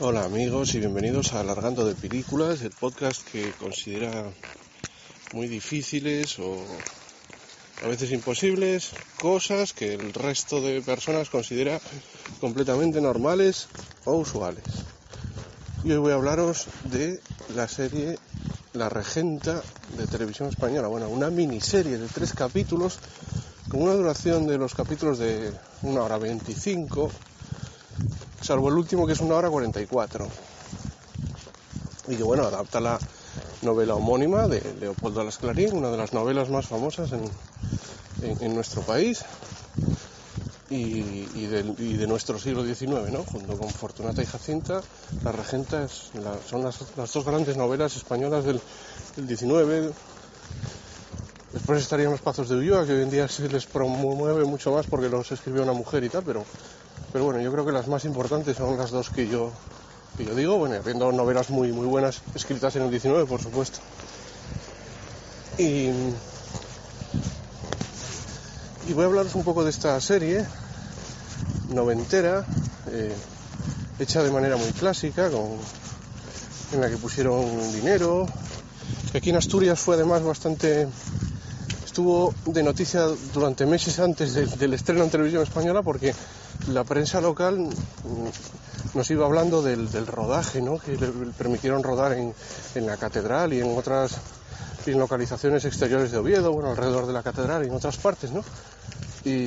Hola amigos y bienvenidos a Alargando de Películas, el podcast que considera muy difíciles o a veces imposibles cosas que el resto de personas considera completamente normales o usuales. Y hoy voy a hablaros de la serie La Regenta de Televisión Española, bueno, una miniserie de tres capítulos con una duración de los capítulos de una hora 25 salvo el último que es una hora 44. Y que bueno, adapta la novela homónima de Leopoldo Alas Clarín, una de las novelas más famosas en, nuestro país y, de, nuestro siglo XIX, ¿no? junto con Fortunata y Jacinta, La Regenta son las, dos grandes novelas españolas del, del XIX. Después estarían los Pazos de Ulloa, que hoy en día se les promueve mucho más porque los escribió una mujer y tal, pero pero bueno, yo creo que las más importantes son las dos que yo, que yo digo, bueno, habiendo novelas muy, muy buenas escritas en el 19, por supuesto. Y, y voy a hablaros un poco de esta serie noventera, eh, hecha de manera muy clásica, en la que pusieron dinero, que aquí en Asturias fue además bastante estuvo de noticia durante meses antes del, estreno en televisión española porque la prensa local mm, nos iba hablando del, rodaje, ¿no? que le permitieron rodar en, la catedral y en otras localizaciones exteriores de Oviedo, bueno, alrededor de la catedral y en otras partes, ¿no? Y,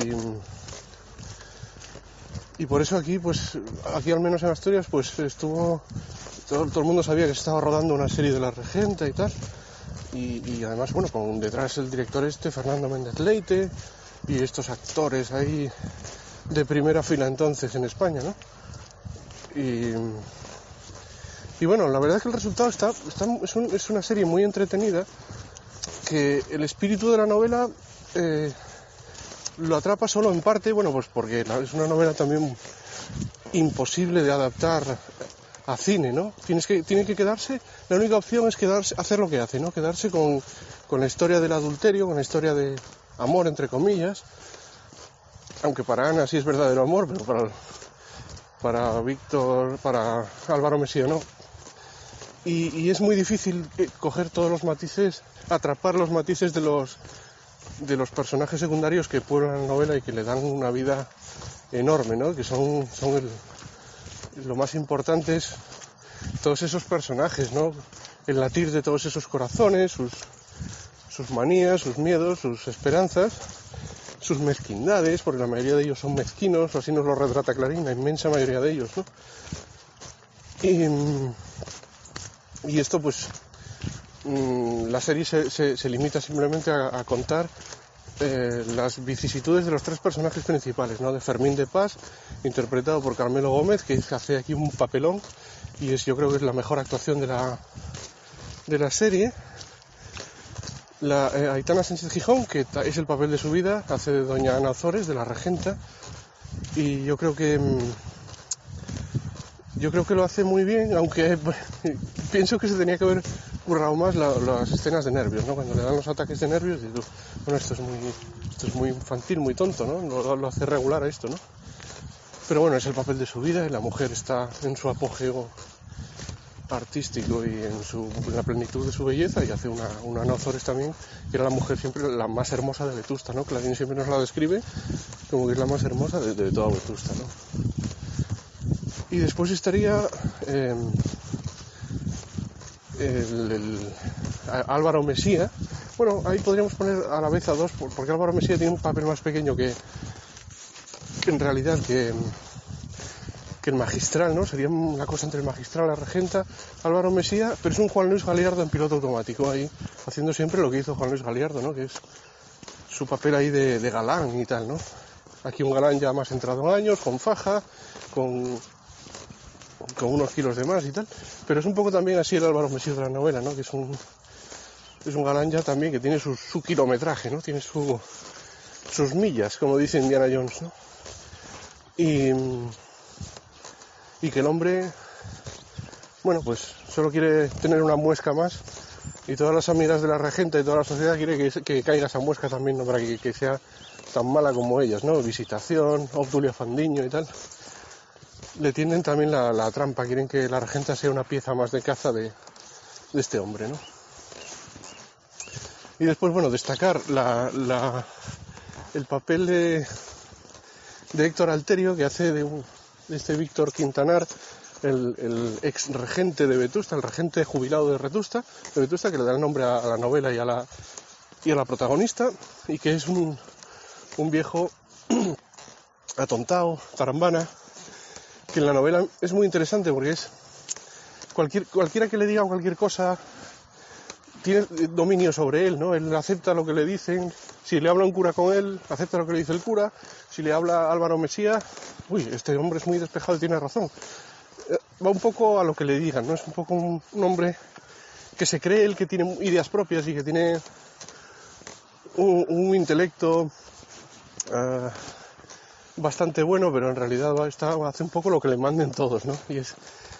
por eso aquí, pues, aquí al menos en Asturias, pues estuvo, todo, todo el mundo sabía que se estaba rodando una serie de la Regenta y tal, y, además, bueno, con detrás el director este, Fernando Méndez Leite, y estos actores ahí de primera fila entonces en España, ¿no? Y, y bueno, la verdad es que el resultado está, es, una serie muy entretenida, que el espíritu de la novela eh, lo atrapa solo en parte, bueno, pues porque es una novela también imposible de adaptar a cine, ¿no? Tienes que, tiene que quedarse, la única opción es quedarse, hacer lo que hace, ¿no? Quedarse con, la historia del adulterio, con la historia de amor, entre comillas, aunque para Ana sí es verdadero amor, pero para, Víctor, para Álvaro Mesía no. Y, es muy difícil eh, coger todos los matices, atrapar los matices de los, de los personajes secundarios que pueblan la novela y que le dan una vida enorme, ¿no? Que son, son el, lo más importante es todos esos personajes, ¿no? El latir de todos esos corazones, sus, manías, sus miedos, sus esperanzas, sus mezquindades, porque la mayoría de ellos son mezquinos, así nos lo retrata Clarín, la inmensa mayoría de ellos, ¿no? Y, esto pues mm, la serie se, limita simplemente a contar eh, las vicisitudes de los tres personajes principales, ¿no? De Fermín de Paz, interpretado por Carmelo Gómez, que hace aquí un papelón y es, yo creo que es la mejor actuación de la, de la serie. La eh, Aitana Sánchez Gijón, que es el papel de su vida, hace de Doña Ana Ozores, de la regenta, y yo creo que mm, yo creo que lo hace muy bien, aunque pienso que se tenía que haber currado más las escenas de nervios, ¿no? Cuando le dan los ataques de nervios, digo, bueno, esto es muy, esto es muy infantil, muy tonto, ¿no? Lo, hace regular a esto, ¿no? Pero bueno, es el papel de su vida y la mujer está en su apogeo artístico y en, su, la plenitud de su belleza y hace una, una Nozores también, que era la mujer siempre la más hermosa de Vetusta, ¿no? Clarín siempre nos la describe como que es la más hermosa de, toda Vetusta, ¿no? Y después estaría eh, el, Álvaro Mesía. Bueno, ahí podríamos poner a la vez a dos, porque Álvaro Mesía tiene un papel más pequeño que, en realidad que, que el magistral, ¿no? Sería una cosa entre el magistral y la regenta, Álvaro Mesía, pero es un Juan Luis Galiardo en piloto automático ahí, haciendo siempre lo que hizo Juan Luis Galiardo, ¿no? Que es su papel ahí de, de galán y tal, ¿no? Aquí un galán ya más entrado en años, con faja, con con unos kilos de más y tal. Pero es un poco también así el Álvaro Mesías de la novela, ¿no? Que es un, es un galán ya también que tiene su, su kilometraje, ¿no? Tiene su, sus millas, como dice Indiana Jones, ¿no? Y, y que el hombre, bueno, pues solo quiere tener una muesca más y todas las amigas de la regenta y toda la sociedad quiere que, caiga esa muesca también, ¿no? Para que, que, sea tan mala como ellas, ¿no? Visitación, Obdulia Fandiño y tal le tienden también la, trampa, quieren que la regenta sea una pieza más de caza de, este hombre, ¿no? Y después, bueno, destacar el papel de, de Héctor Alterio, que hace de, este Víctor Quintanar, el, ex regente de Vetusta, el regente jubilado de Vetusta, de Vetusta, que le da el nombre a, la novela y a la, y a la protagonista, y que es un, un viejo atontado, tarambana, que en la novela es muy interesante porque es cualquier, cualquiera que le diga cualquier cosa tiene dominio sobre él, ¿no? Él acepta lo que le dicen, si le habla un cura con él, acepta lo que le dice el cura, si le habla Álvaro Mesía, uy, este hombre es muy despejado y tiene razón. Eh, va un poco a lo que le digan, ¿no? Es un poco un, hombre que se cree el que tiene ideas propias y que tiene un, intelecto uh, bastante bueno, pero en realidad está, hace un poco lo que le manden todos, ¿no? Y es,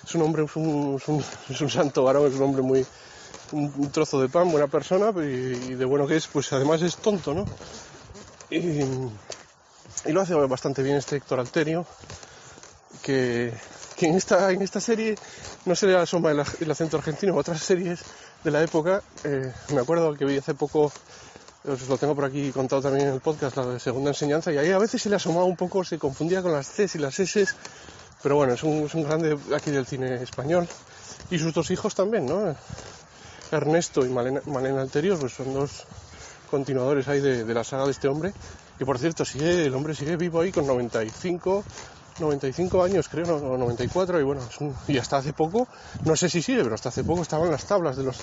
es un hombre, es un, es un, santo varón, es un hombre muy, un, trozo de pan, buena persona, y, de bueno que es, pues además es tonto, ¿no? Y, lo hace bastante bien este Héctor Alterio, que, que en, esta, en esta serie no se le asoma el, el acento argentino, otras series de la época, eh, me acuerdo que vi hace poco os lo tengo por aquí contado también en el podcast, la de segunda enseñanza, y ahí a veces se le asomaba un poco, se confundía con las Cs y las S, pero bueno, es un, es un grande aquí del cine español. Y sus dos hijos también, ¿no? Ernesto y Malena, Malena Alterios, pues son dos continuadores ahí de, la saga de este hombre, que por cierto, sigue, el hombre sigue vivo ahí con 95, 95 años creo, o 94, y bueno, y hasta hace poco, no sé si sigue, pero hasta hace poco estaban las tablas de los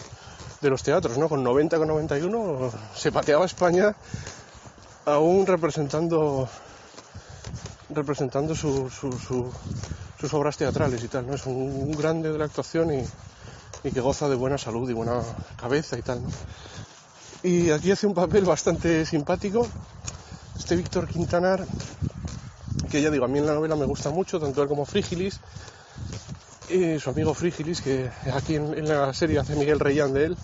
de los teatros, ¿no? Con 90, con 91 se pateaba España aún representando representando sus obras teatrales y tal, ¿no? Es un, grande de la actuación y, que goza de buena salud y buena cabeza y tal, Y aquí hace un papel bastante simpático este Víctor Quintanar, que ya digo, a mí en la novela me gusta mucho, tanto él como Frígilis, su amigo Frigilis, que aquí en, la serie hace Miguel Reyán de él.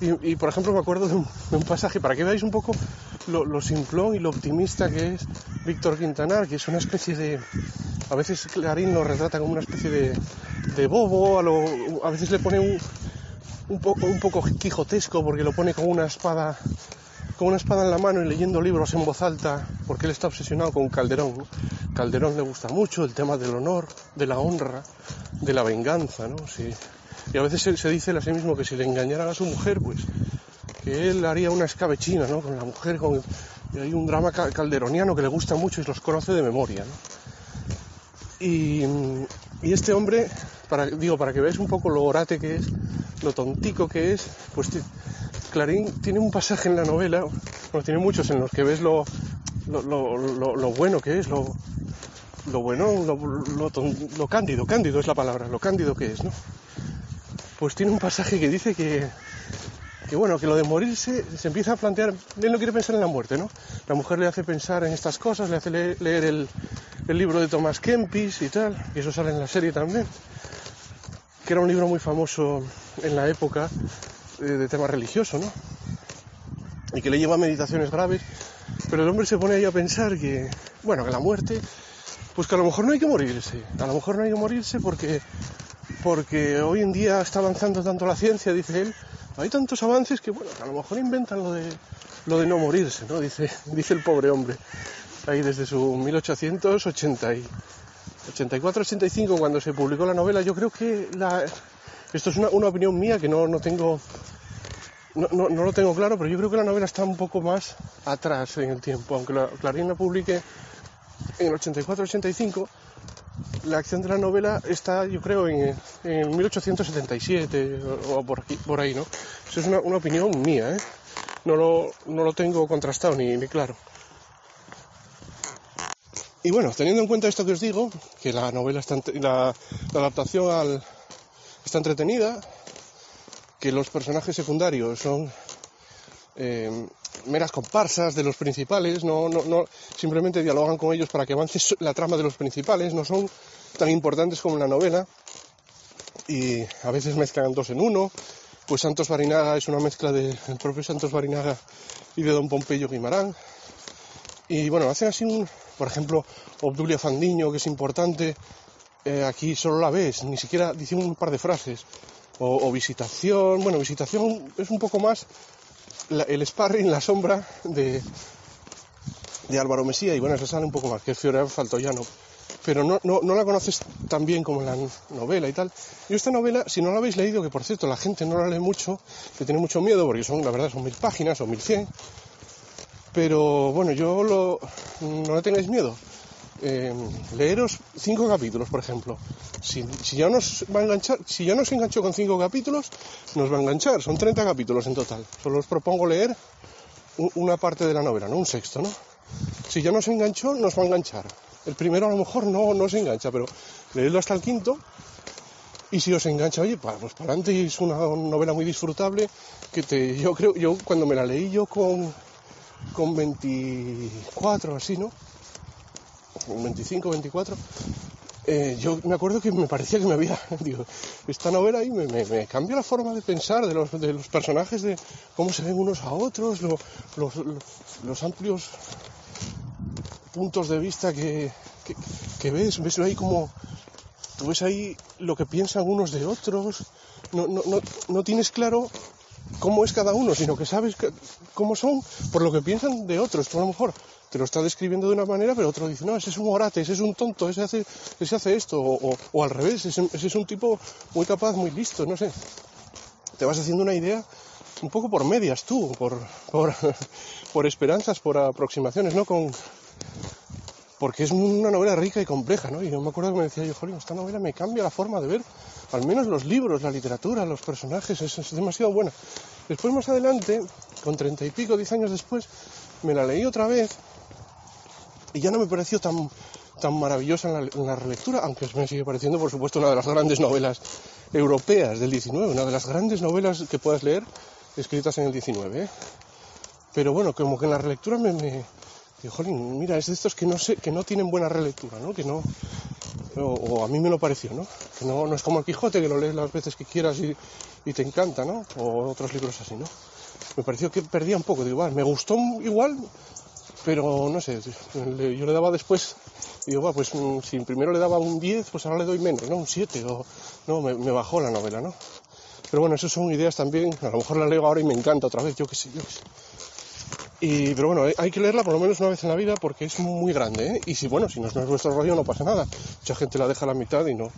Y, por ejemplo me acuerdo de un, pasaje, para que veáis un poco lo, simplón y lo optimista que es Víctor Quintanar, que es una especie de... A veces Clarín lo retrata como una especie de, bobo, a, a, veces le pone un, un, poco, un poco quijotesco porque lo pone con una espada con una espada en la mano y leyendo libros en voz alta, porque él está obsesionado con Calderón. Calderón le gusta mucho el tema del honor, de la honra, de la venganza, ¿no? Y a veces se, dice a sí mismo que si le engañara a su mujer, pues que él haría una escabechina, ¿no? Con la mujer, con... Y hay un drama calderoniano que le gusta mucho y los conoce de memoria, ¿no? Y, y este hombre, para, digo, para que veáis un poco lo orate que es, lo tontico que es, pues Clarín tiene un pasaje en la novela, bueno, tiene muchos en los que ves lo, lo, bueno que es, lo, lo bueno, lo, cándido, cándido es la palabra, lo cándido que es, ¿no? Pues tiene un pasaje que dice que, que bueno, que lo de morirse se empieza a plantear, él no quiere pensar en la muerte, ¿no? La mujer le hace pensar en estas cosas, le hace leer, el, libro de Thomas Kempis y tal, y eso sale en la serie también, que era un libro muy famoso en la época, de tema religioso, ¿no? Y que le lleva a meditaciones graves, pero el hombre se pone ahí a pensar que, bueno, que la muerte, pues que a lo mejor no hay que morirse, a lo mejor no hay que morirse porque, porque hoy en día está avanzando tanto la ciencia, dice él, hay tantos avances que, bueno, a lo mejor inventan lo de, lo de no morirse, ¿no? Dice, dice el pobre hombre, ahí desde su 1884-85, cuando se publicó la novela, yo creo que la, esto es una, opinión mía que no, tengo no, lo tengo claro, pero yo creo que la novela está un poco más atrás en el tiempo. Aunque la, Clarín la publique en el 84-85, la acción de la novela está, yo creo, en, 1877 o, por, aquí, por ahí, ¿no? Eso es una, opinión mía, ¿eh? No lo, tengo contrastado ni, claro. Y bueno, teniendo en cuenta esto que os digo, que la novela está, la adaptación al, está entretenida, que los personajes secundarios son eh, meras comparsas de los principales, no, no, no, simplemente dialogan con ellos para que avance la trama de los principales, no son tan importantes como en la novela y a veces mezclan dos en uno, pues Santos Barinaga es una mezcla del propio Santos Barinaga y de Don Pompeyo Guimarán y bueno, hacen así un, por ejemplo, Obdulia Fandiño que es importante, eh, aquí solo la ves, ni siquiera dice un par de frases. O, visitación, bueno, visitación es un poco más el sparring, la sombra de, de Álvaro Mesía, y bueno, eso sale un poco más, que Fiore Faltoyano. Pero no, no, no, la conoces tan bien como la novela y tal. Yo esta novela, si no la habéis leído, que por cierto la gente no la lee mucho, que tiene mucho miedo, porque son, la verdad, son mil páginas o mil cien, pero bueno, yo lo, no le tengáis miedo. Eh, leeros cinco capítulos, por ejemplo. Si, ya nos va a enganchar, si ya nos enganchó con cinco capítulos, nos va a enganchar. Son 30 capítulos en total. Solo os propongo leer una parte de la novela, no un sexto, ¿no? Si ya nos enganchó, nos va a enganchar. El primero a lo mejor no, no se engancha, pero leedlo hasta el quinto. Y si os engancha, oye, pues para adelante es una novela muy disfrutable que te, yo creo, yo cuando me la leí yo con, con 24 así, ¿no? 25, 24, eh, yo me acuerdo que me parecía que me había, digo, esta novela ahí me, cambió la forma de pensar de los, personajes, de cómo se ven unos a otros, los, amplios puntos de vista que, que, ves, ves ahí como, tú ves ahí lo que piensan unos de otros, no, no, no, no tienes claro cómo es cada uno, sino que sabes cómo son por lo que piensan de otros. Tú a lo mejor te lo está describiendo de una manera, pero otro dice, no, ese es un orate, ese es un tonto, ese hace, ese hace esto, o, al revés, ese, es un tipo muy capaz, muy listo, no sé. Te vas haciendo una idea un poco por medias tú, por, por, esperanzas, por aproximaciones, ¿no? Con, porque es una novela rica y compleja, ¿no? Y yo me acuerdo que me decía yo, jolín, esta novela me cambia la forma de ver, al menos los libros, la literatura, los personajes, es, demasiado buena. Después más adelante, con treinta y pico, diez años después, me la leí otra vez y ya no me pareció tan, tan maravillosa en la, relectura, aunque me sigue pareciendo, por supuesto, una de las grandes novelas europeas del 19, una de las grandes novelas que puedas leer escritas en el 19. ¿eh? Pero bueno, como que en la relectura me, me, jolín, mira, es de estos que no sé, que no tienen buena relectura, ¿no? Que no, o, a mí me lo pareció, ¿no? Que no, no, es como el Quijote, que lo lees las veces que quieras y, y, te encanta, ¿no? O otros libros así, ¿no? Me pareció que perdía un poco, digo, me gustó igual, pero no sé, yo le daba después, digo, va, pues mm, si primero le daba un 10, pues ahora le doy menos, ¿no? Un 7, o no, me, me bajó la novela, ¿no? Pero bueno, esas son ideas también, a lo mejor la leo ahora y me encanta otra vez, yo qué sé, yo qué sé. Y, pero bueno, hay que leerla por lo menos una vez en la vida porque es muy grande, ¿eh? Y si, bueno, si no es nuestro rollo no pasa nada. Mucha gente la deja a la mitad y no,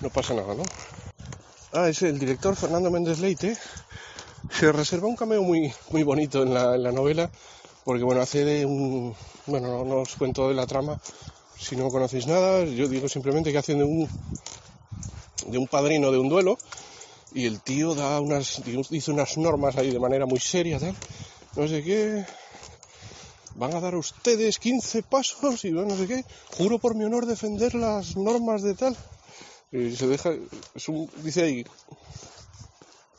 no pasa nada, ¿no? Ah, es el director Fernando Méndez Leite. Se reserva un cameo muy, muy bonito en la, novela porque, bueno, hace de un... Bueno, no, os cuento de la trama si no conocéis nada. Yo digo simplemente que hacen de un, de un padrino de un duelo y el tío da unas, dice unas normas ahí de manera muy seria, tal. No sé qué, van a dar ustedes 15 pasos y no sé qué, juro por mi honor defender las normas de tal. Y se deja, dice ahí,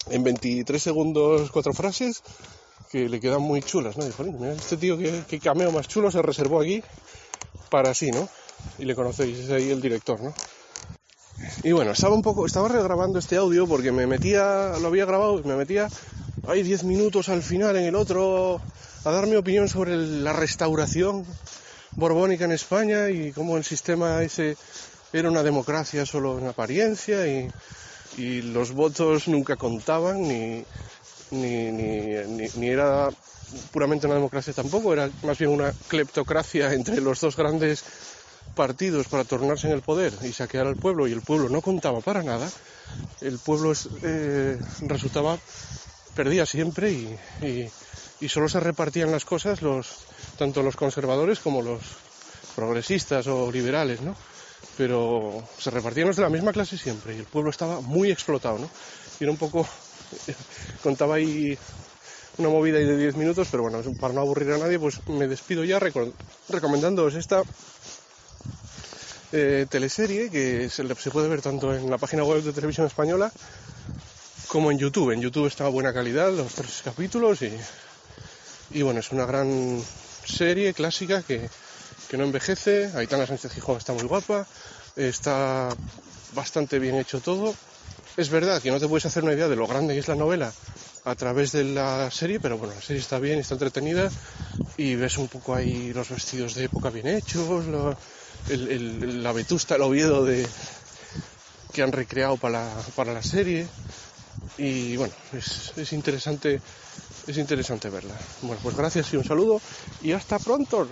en 23 segundos cuatro frases que le quedan muy chulas, ¿no? mira, este tío que, cameo más chulo se reservó aquí para sí, ¿no? Y le conocéis, es ahí el director, ¿no? Y bueno, estaba un poco, estaba regrabando este audio porque me metía, lo había grabado, me metía, hay 10 minutos al final en el otro a dar mi opinión sobre la restauración borbónica en España y cómo el sistema ese era una democracia solo en apariencia y, los votos nunca contaban ni, ni, ni, era puramente una democracia tampoco, era más bien una cleptocracia entre los dos grandes partidos para tornarse en el poder y saquear al pueblo y el pueblo no contaba para nada, el pueblo eh, resultaba, perdía siempre y, y solo se repartían las cosas los tanto los conservadores como los progresistas o liberales, ¿no? Pero se repartían los de la misma clase siempre y el pueblo estaba muy explotado, ¿no? Y era un poco contaba ahí una movida ahí de 10 minutos, pero bueno, para no aburrir a nadie, pues me despido ya recomendándoos esta eh, teleserie que se, puede ver tanto en la página web de Televisión Española como en YouTube. En YouTube está buena calidad los tres capítulos y y bueno, es una gran serie clásica que, no envejece. Aitana Sánchez Gijón está muy guapa, está bastante bien hecho todo. Es verdad que no te puedes hacer una idea de lo grande que es la novela a través de la serie, pero bueno, la serie está bien, está entretenida y ves un poco ahí los vestidos de época bien hechos, la vetusta, el Oviedo que han recreado para la, para la serie y bueno, es, es interesante es interesante verla. Bueno, pues gracias y un saludo y hasta pronto.